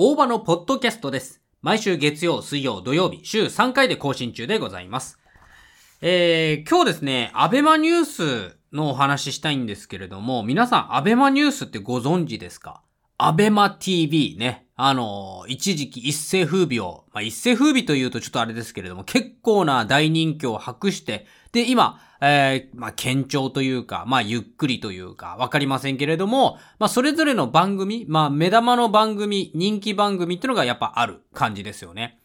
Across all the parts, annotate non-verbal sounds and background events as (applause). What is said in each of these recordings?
大場のポッドキャストです。毎週月曜、水曜、土曜日、週3回で更新中でございます。えー、今日ですね、アベマニュースのお話ししたいんですけれども、皆さん、アベマニュースってご存知ですか？アベマ TV ね。あの、一時期一世風靡を、まあ、一世風靡というとちょっとあれですけれども、結構な大人気を博して、で、今、えー、まあ、堅調というか、まあ、ゆっくりというか、わかりませんけれども、まあ、それぞれの番組、まあ、目玉の番組、人気番組っていうのがやっぱある感じですよね。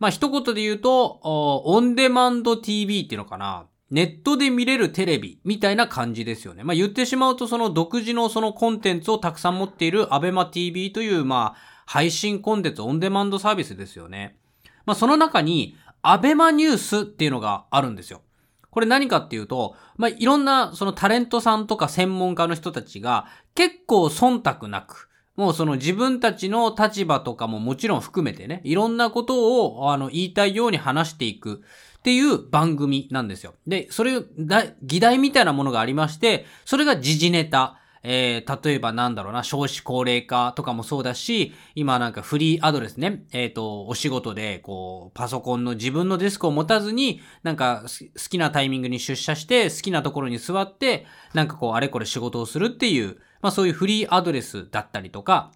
まあ、一言で言うと、オンデマンド TV っていうのかな。ネットで見れるテレビみたいな感じですよね。まあ、言ってしまうとその独自のそのコンテンツをたくさん持っている ABEMATV というまあ、配信コンテンツオンデマンドサービスですよね。まあ、その中に ABEMA ニュースっていうのがあるんですよ。これ何かっていうと、まあ、いろんなそのタレントさんとか専門家の人たちが結構忖度なく、もうその自分たちの立場とかももちろん含めてね、いろんなことをあの言いたいように話していくっていう番組なんですよ。で、それ、だ議題みたいなものがありまして、それが時事ネタ。えー、例えばなんだろうな、少子高齢化とかもそうだし、今なんかフリーアドレスね、えっ、と、お仕事で、こう、パソコンの自分のデスクを持たずに、なんか好きなタイミングに出社して、好きなところに座って、なんかこう、あれこれ仕事をするっていう、まあそういうフリーアドレスだったりとか、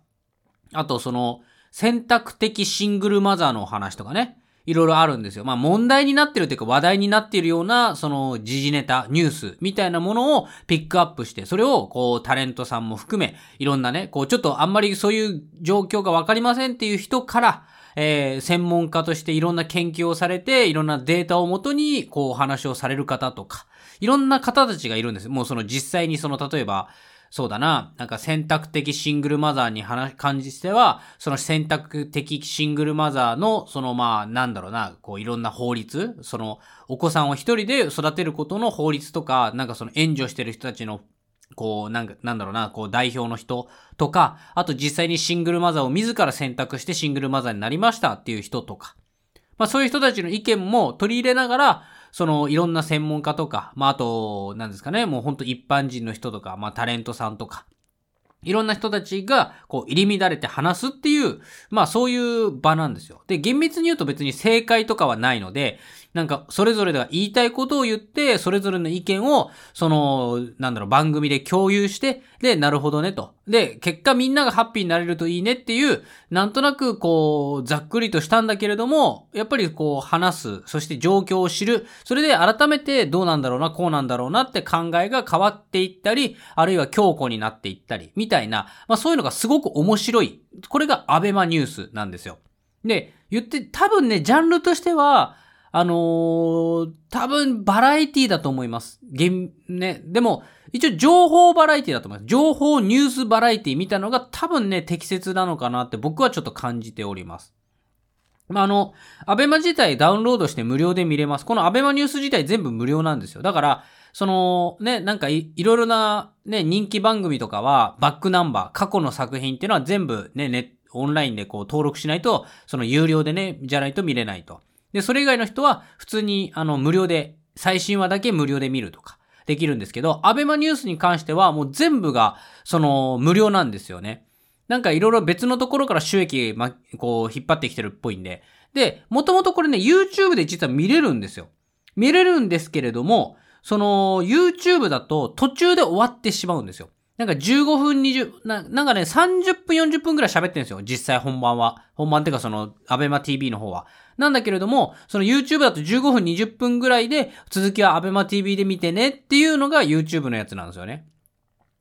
あとその、選択的シングルマザーの話とかね、いろいろあるんですよ。まあ問題になってるというか話題になっているような、その時事ネタ、ニュースみたいなものをピックアップして、それをこうタレントさんも含め、いろんなね、こうちょっとあんまりそういう状況がわかりませんっていう人から、えー、専門家としていろんな研究をされて、いろんなデータをもとに、こうお話をされる方とか、いろんな方たちがいるんです。もうその実際にその例えば、そうだな。なんか選択的シングルマザーに話、感じては、その選択的シングルマザーの、そのまあ、なんだろうな、こういろんな法律、そのお子さんを一人で育てることの法律とか、なんかその援助してる人たちのこう、なんか、なんだろうな、こう、代表の人とか、あと実際にシングルマザーを自ら選択してシングルマザーになりましたっていう人とか、まあそういう人たちの意見も取り入れながら、そのいろんな専門家とか、まああと、なんですかね、もうほんと一般人の人とか、まあタレントさんとか、いろんな人たちが、こう、入り乱れて話すっていう、まあそういう場なんですよ。で、厳密に言うと別に正解とかはないので、なんか、それぞれが言いたいことを言って、それぞれの意見を、その、なんだろう、番組で共有して、で、なるほどね、と。で、結果みんながハッピーになれるといいねっていう、なんとなく、こう、ざっくりとしたんだけれども、やっぱりこう、話す、そして状況を知る、それで改めてどうなんだろうな、こうなんだろうなって考えが変わっていったり、あるいは強固になっていったり、みたいな、まあそういうのがすごく面白い。これがアベマニュースなんですよ。で、言って、多分ね、ジャンルとしては、あのー、多分バラエティだと思います。げん、ね。でも、一応情報バラエティだと思います。情報ニュースバラエティみたのが多分ね、適切なのかなって僕はちょっと感じております。まあ、あの、アベマ自体ダウンロードして無料で見れます。このアベマニュース自体全部無料なんですよ。だから、その、ね、なんかいいろいろなね、人気番組とかは、バックナンバー、過去の作品っていうのは全部ね、ネオンラインでこう登録しないと、その有料でね、じゃないと見れないと。で、それ以外の人は普通にあの無料で、最新話だけ無料で見るとかできるんですけど、アベマニュースに関してはもう全部がその無料なんですよね。なんかいろいろ別のところから収益、ま、こう引っ張ってきてるっぽいんで。で、もともとこれね、YouTube で実は見れるんですよ。見れるんですけれども、その YouTube だと途中で終わってしまうんですよ。なんか15分20、ななんかね、30分40分くらい喋ってるんですよ。実際本番は。本番っていうかその、アベマ TV の方は。なんだけれども、その YouTube だと15分20分ぐらいで、続きは ABEMATV で見てねっていうのが YouTube のやつなんですよね。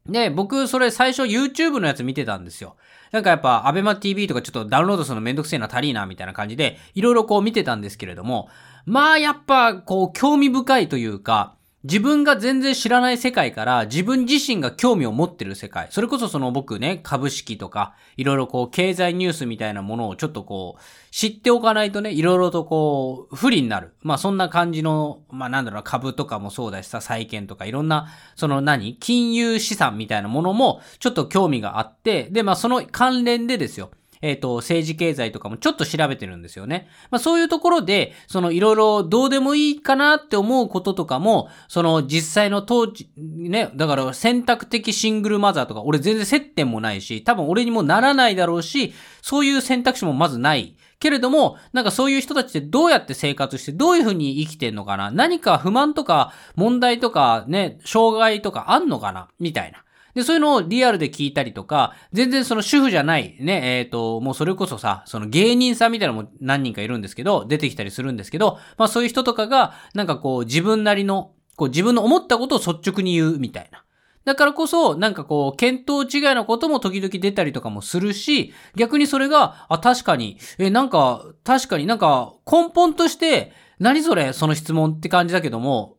で、僕、それ最初 YouTube のやつ見てたんですよ。なんかやっぱ、アベマ TV とかちょっとダウンロードするのめんどくせえな、足りーな、みたいな感じで、いろいろこう見てたんですけれども、まあやっぱ、こう、興味深いというか、自分が全然知らない世界から自分自身が興味を持ってる世界。それこそその僕ね、株式とか、いろいろこう、経済ニュースみたいなものをちょっとこう、知っておかないとね、いろいろとこう、不利になる。まあそんな感じの、まあなんだろう、株とかもそうだしさ、債券とかいろんな、その何？金融資産みたいなものもちょっと興味があって、でまあその関連でですよ。えっ、と、政治経済とかもちょっと調べてるんですよね。まあそういうところで、そのいろいろどうでもいいかなって思うこととかも、その実際の当時、ね、だから選択的シングルマザーとか、俺全然接点もないし、多分俺にもならないだろうし、そういう選択肢もまずない。けれども、なんかそういう人たちってどうやって生活してどういうふうに生きてんのかな？何か不満とか問題とかね、障害とかあんのかな？みたいな。で、そういうのをリアルで聞いたりとか、全然その主婦じゃない、ね、えっ、ー、と、もうそれこそさ、その芸人さんみたいなのも何人かいるんですけど、出てきたりするんですけど、まあそういう人とかが、なんかこう自分なりの、こう自分の思ったことを率直に言うみたいな。だからこそ、なんかこう、見当違いのことも時々出たりとかもするし、逆にそれが、あ、確かに、え、なんか、確かになんか、根本として、何それ、その質問って感じだけども、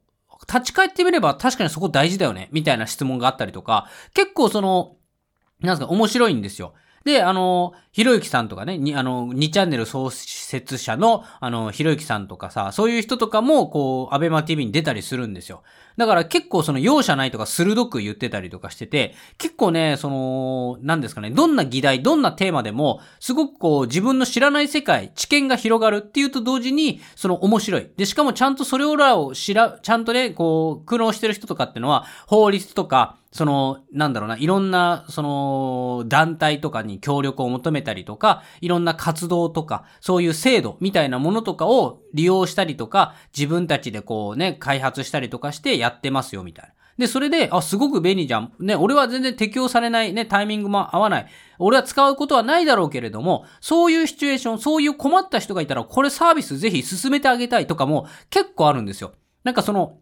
立ち返ってみれば確かにそこ大事だよね、みたいな質問があったりとか、結構その、なんですか、面白いんですよ。で、あの、ひろゆきさんとかね、に、あの、2チャンネル創設者の、あの、ひろゆきさんとかさ、そういう人とかも、こう、アベマ TV に出たりするんですよ。だから結構その容赦ないとか鋭く言ってたりとかしてて、結構ね、その、何ですかね、どんな議題、どんなテーマでも、すごくこう、自分の知らない世界、知見が広がるっていうと同時に、その面白い。で、しかもちゃんとそれをらを知ら、ちゃんとね、こう、苦労してる人とかってのは、法律とか、その、なんだろうな、いろんな、その、団体とかに協力を求めたりとか、いろんな活動とか、そういう制度みたいなものとかを利用したりとか、自分たちでこうね、開発したりとかしてやってますよ、みたいな。で、それで、あ、すごく便利じゃん。ね、俺は全然適用されないね、タイミングも合わない。俺は使うことはないだろうけれども、そういうシチュエーション、そういう困った人がいたら、これサービスぜひ進めてあげたいとかも結構あるんですよ。なんかその、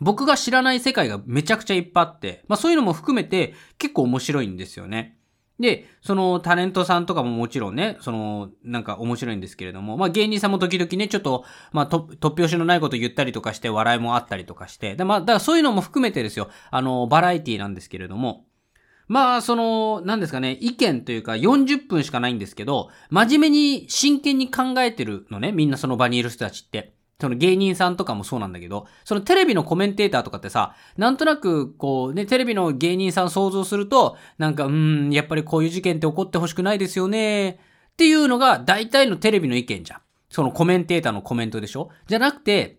僕が知らない世界がめちゃくちゃいっぱいあって、まあそういうのも含めて結構面白いんですよね。で、そのタレントさんとかももちろんね、その、なんか面白いんですけれども、まあ芸人さんも時々ね、ちょっと、まあ突拍子のないこと言ったりとかして笑いもあったりとかして、でまあ、だからそういうのも含めてですよ、あの、バラエティなんですけれども、まあ、その、なんですかね、意見というか40分しかないんですけど、真面目に真剣に考えてるのね、みんなその場にいる人たちって。その芸人さんとかもそうなんだけど、そのテレビのコメンテーターとかってさ、なんとなくこうね、テレビの芸人さん想像すると、なんか、うん、やっぱりこういう事件って起こってほしくないですよね、っていうのが大体のテレビの意見じゃん。そのコメンテーターのコメントでしょ？じゃなくて、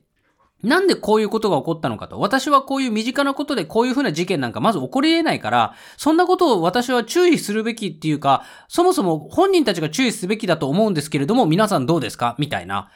なんでこういうことが起こったのかと。私はこういう身近なことでこういうふうな事件なんかまず起こり得ないから、そんなことを私は注意するべきっていうか、そもそも本人たちが注意すべきだと思うんですけれども、皆さんどうですか？みたいな。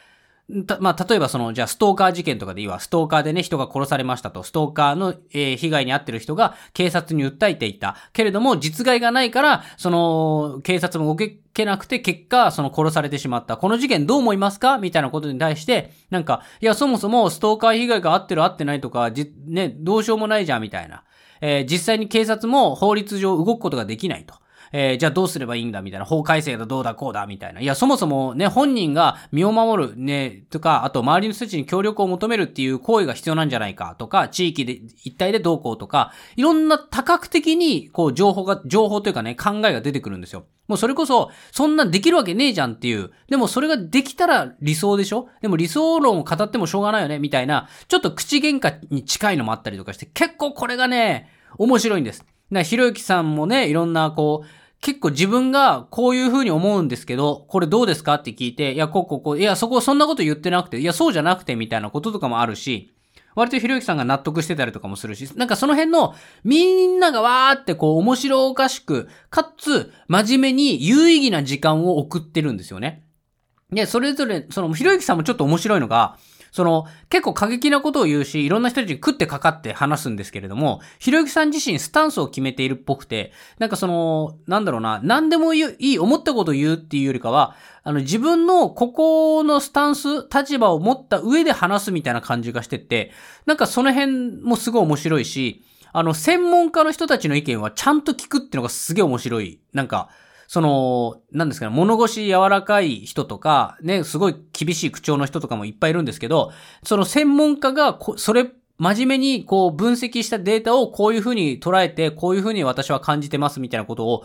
まあ、例えばその、じゃあストーカー事件とかでいいわ。ストーカーでね、人が殺されましたと。ストーカーの、えー、被害に遭ってる人が警察に訴えていた。けれども、実害がないから、その、警察も動けなくて、結果、その殺されてしまった。この事件どう思いますか？みたいなことに対して、なんか、いや、そもそもストーカー被害があってるあってないとか、じ、ね、どうしようもないじゃん、みたいな。えー、実際に警察も法律上動くことができないと。えー、じゃあどうすればいいんだみたいな、法改正だどうだこうだみたいな。いや、そもそもね、本人が身を守るね、とか、あと周りの人たちに協力を求めるっていう行為が必要なんじゃないかとか、地域で、一体でどうこうとか、いろんな多角的に、こう、情報が、情報というかね、考えが出てくるんですよ。もうそれこそ、そんなできるわけねえじゃんっていう。でもそれができたら理想でしょ？でも理想論を語ってもしょうがないよねみたいな、ちょっと口喧嘩に近いのもあったりとかして、結構これがね、面白いんです。な、ひろゆきさんもね、いろんなこう、結構自分がこういう風に思うんですけど、これどうですかって聞いて、いや、こうこうこう、いや、そこそんなこと言ってなくて、いや、そうじゃなくてみたいなこととかもあるし、割とひろゆきさんが納得してたりとかもするし、なんかその辺のみんながわーってこう面白おかしく、かつ真面目に有意義な時間を送ってるんですよね。で、それぞれ、そのひろゆきさんもちょっと面白いのが、その、結構過激なことを言うし、いろんな人たちに食ってかかって話すんですけれども、ひろゆきさん自身スタンスを決めているっぽくて、なんかその、なんだろうな、何でもいい、思ったことを言うっていうよりかは、あの、自分のここのスタンス、立場を持った上で話すみたいな感じがしてて、なんかその辺もすごい面白いし、あの、専門家の人たちの意見はちゃんと聞くっていうのがすげえ面白い。なんか、その、なんですかね、物腰柔らかい人とか、ね、すごい厳しい口調の人とかもいっぱいいるんですけど、その専門家がそれ、真面目にこう分析したデータをこういう風に捉えて、こういう風に私は感じてますみたいなことを、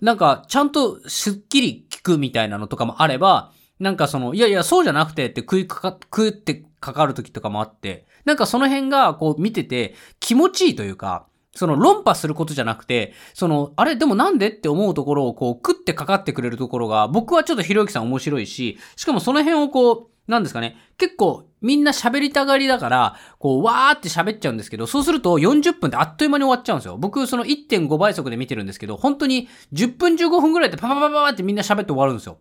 なんかちゃんとすっきり聞くみたいなのとかもあれば、なんかその、いやいや、そうじゃなくてって食いかか、食ってかかる時とかもあって、なんかその辺がこう見てて気持ちいいというか、その論破することじゃなくて、その、あれでもなんでって思うところをこう、食ってかかってくれるところが、僕はちょっとひろゆきさん面白いし、しかもその辺をこう、なんですかね、結構みんな喋りたがりだから、こう、わーって喋っちゃうんですけど、そうすると40分ってあっという間に終わっちゃうんですよ。僕、その1.5倍速で見てるんですけど、本当に10分15分ぐらいでパパパパパってみんな喋って終わるんですよ。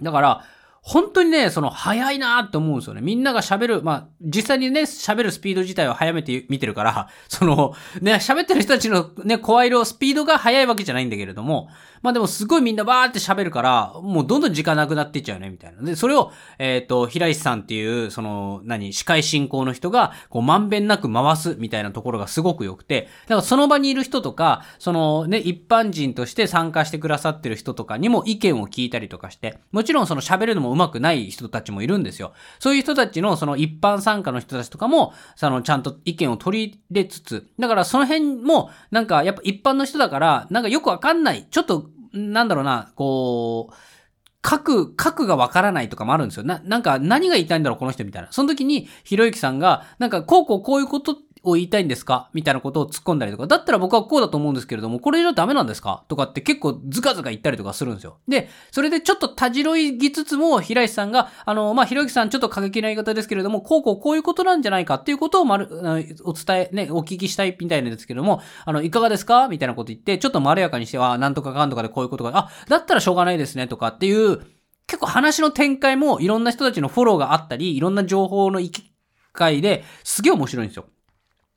だから、本当にね、その、早いなって思うんですよね。みんなが喋る、まあ、実際にね、喋るスピード自体を早めて見てるから、その、ね、喋ってる人たちのね、声色、スピードが速いわけじゃないんだけれども、まあでもすごいみんなバーって喋るから、もうどんどん時間なくなっていっちゃうね、みたいな。で、それを、えっ、ー、と、平石さんっていう、その、何、司会進行の人が、こう、まんべんなく回すみたいなところがすごく良くて、だからその場にいる人とか、そのね、一般人として参加してくださってる人とかにも意見を聞いたりとかして、もちろんその喋るのも上手くない人たちもいるんですよ。そういう人たちのその一般参加の人たちとかも、そのちゃんと意見を取り入れつつ、だからその辺も、なんかやっぱ一般の人だから、なんかよくわかんない、ちょっとなんだろうな、こう、書く、書くがわからないとかもあるんですよ。な、なんか何が言いたいんだろう、この人みたいな。その時に、ひろゆきさんが、なんか、こうこうこういうことを言いたいんですか？みたいなことを突っ込んだりとか、だったら僕はこうだと思うんですけれども、これじゃダメなんですか？とかって結構ズカズカ言ったりとかするんですよ。で、それでちょっとたじろいぎつつも、平石さんが、あの、まあ、ひろゆきさんちょっと過激な言い方ですけれども、こうこうこういうことなんじゃないかっていうことをまる、お伝え、ね、お聞きしたいみたいなんですけども、あの、いかがですか？みたいなこと言って、ちょっとまろやかにしては、なんとかかんとかでこういうことが、あ、だったらしょうがないですね、とかっていう、結構話の展開もいろんな人たちのフォローがあったり、いろんな情報の行き会ですげえ面白いんですよ。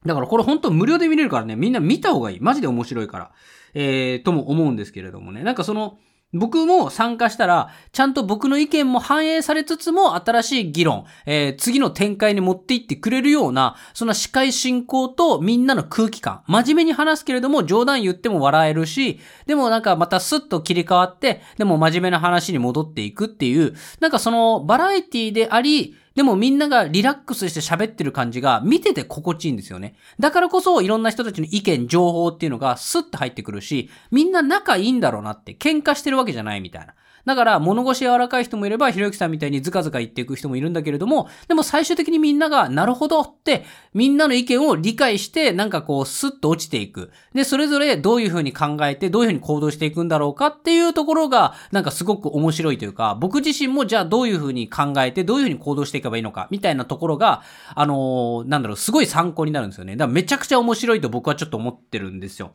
だからこれ本当無料で見れるからね、みんな見た方がいい。マジで面白いから。えー、とも思うんですけれどもね。なんかその、僕も参加したら、ちゃんと僕の意見も反映されつつも、新しい議論、えー、次の展開に持っていってくれるような、そんな司会進行とみんなの空気感。真面目に話すけれども、冗談言っても笑えるし、でもなんかまたスッと切り替わって、でも真面目な話に戻っていくっていう、なんかそのバラエティであり、でもみんながリラックスして喋ってる感じが見てて心地いいんですよね。だからこそいろんな人たちの意見、情報っていうのがスッと入ってくるし、みんな仲いいんだろうなって喧嘩してるわけじゃないみたいな。だから、物腰柔らかい人もいれば、ひろゆきさんみたいにズカズカ言っていく人もいるんだけれども、でも最終的にみんなが、なるほどって、みんなの意見を理解して、なんかこう、スッと落ちていく。で、それぞれどういう風に考えて、どういう風に行動していくんだろうかっていうところが、なんかすごく面白いというか、僕自身もじゃあどういう風に考えて、どういう風に行動していけばいいのか、みたいなところが、あのー、なんだろう、すごい参考になるんですよね。だからめちゃくちゃ面白いと僕はちょっと思ってるんですよ。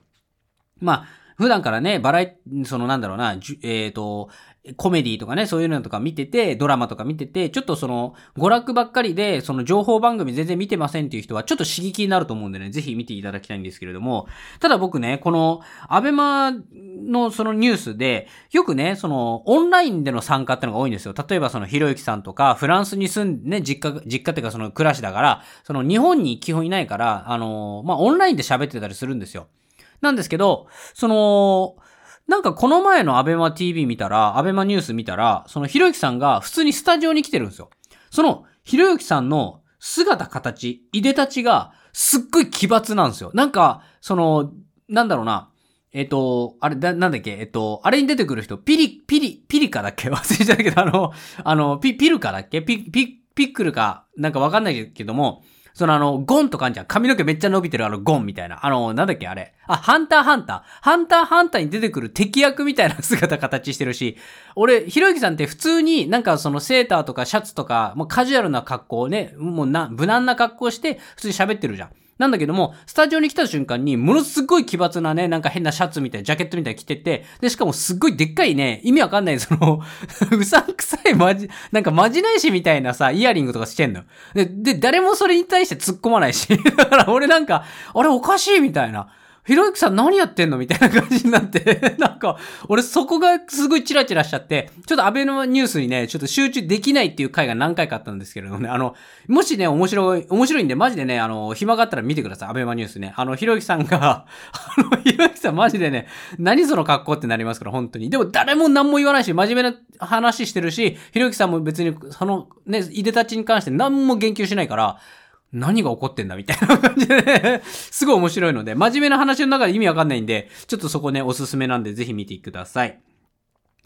まあ、普段からね、バラエ、そのなんだろうな、えっ、ー、と、コメディとかね、そういうのとか見てて、ドラマとか見てて、ちょっとその、娯楽ばっかりで、その情報番組全然見てませんっていう人は、ちょっと刺激になると思うんでね、ぜひ見ていただきたいんですけれども、ただ僕ね、この、アベマのそのニュースで、よくね、その、オンラインでの参加ってのが多いんですよ。例えばその、ひろゆきさんとか、フランスに住んでね、実家、実家っていうかその、暮らしだから、その、日本に基本いないから、あの、まあ、オンラインで喋ってたりするんですよ。なんですけど、その、なんかこの前のアベマ TV 見たら、アベマニュース見たら、そのひろゆきさんが普通にスタジオに来てるんですよ。その、ひろゆきさんの姿形、いでたちが、すっごい奇抜なんですよ。なんか、その、なんだろうな。えっ、と、あれ、だ、なんだっけ、えっ、と、あれに出てくる人、ピリ、ピリ、ピリカだっけ？(laughs) 忘れちゃったけど、あの、あの、ピ、ピルカだっけ？ピ、ピ、ピックルか、なんかわかんないけども、そのあの、ゴンとかあんじゃん。髪の毛めっちゃ伸びてるあのゴンみたいな。あの、なんだっけあれ。あ、ハンターハンター。ハンターハンターに出てくる敵役みたいな姿形してるし、俺、ひろゆきさんって普通になんかそのセーターとかシャツとか、もうカジュアルな格好をね、もうな、無難な格好して普通に喋ってるじゃん。なんだけども、スタジオに来た瞬間に、ものすごい奇抜なね、なんか変なシャツみたいな、ジャケットみたいな着てて、で、しかもすっごいでっかいね、意味わかんない、その (laughs) うさんくさいまじ、なんかまじないしみたいなさ、イヤリングとかしてんの。で、で、誰もそれに対して突っ込まないし、(laughs) だから俺なんか、あれおかしいみたいな。ひろゆきさん何やってんのみたいな感じになって (laughs) なんか、俺そこがすごいチラチラしちゃって、ちょっとアベノニュースにね、ちょっと集中できないっていう回が何回かあったんですけれどもね、あの、もしね、面白い、面白いんで、マジでね、あの、暇があったら見てください、アベマニュースね。あの、ひろゆきさんがあの、ひろゆきさんマジでね、何その格好ってなりますから、本当に。でも誰も何も言わないし、真面目な話してるし、ひろゆきさんも別に、その、ね、いでたちに関して何も言及しないから、何が起こってんだみたいな感じで、すごい面白いので、真面目な話の中で意味わかんないんで、ちょっとそこね、おすすめなんでぜひ見てください。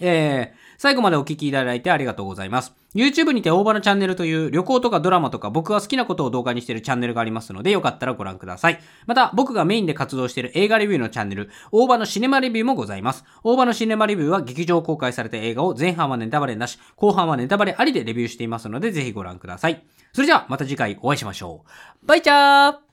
えー、最後までお聞きいただいてありがとうございます。YouTube にて大場のチャンネルという旅行とかドラマとか僕が好きなことを動画にしているチャンネルがありますのでよかったらご覧ください。また僕がメインで活動している映画レビューのチャンネル、大場のシネマレビューもございます。大場のシネマレビューは劇場公開された映画を前半はネタバレなし、後半はネタバレありでレビューしていますのでぜひご覧ください。それじゃあまた次回お会いしましょう。バイチャー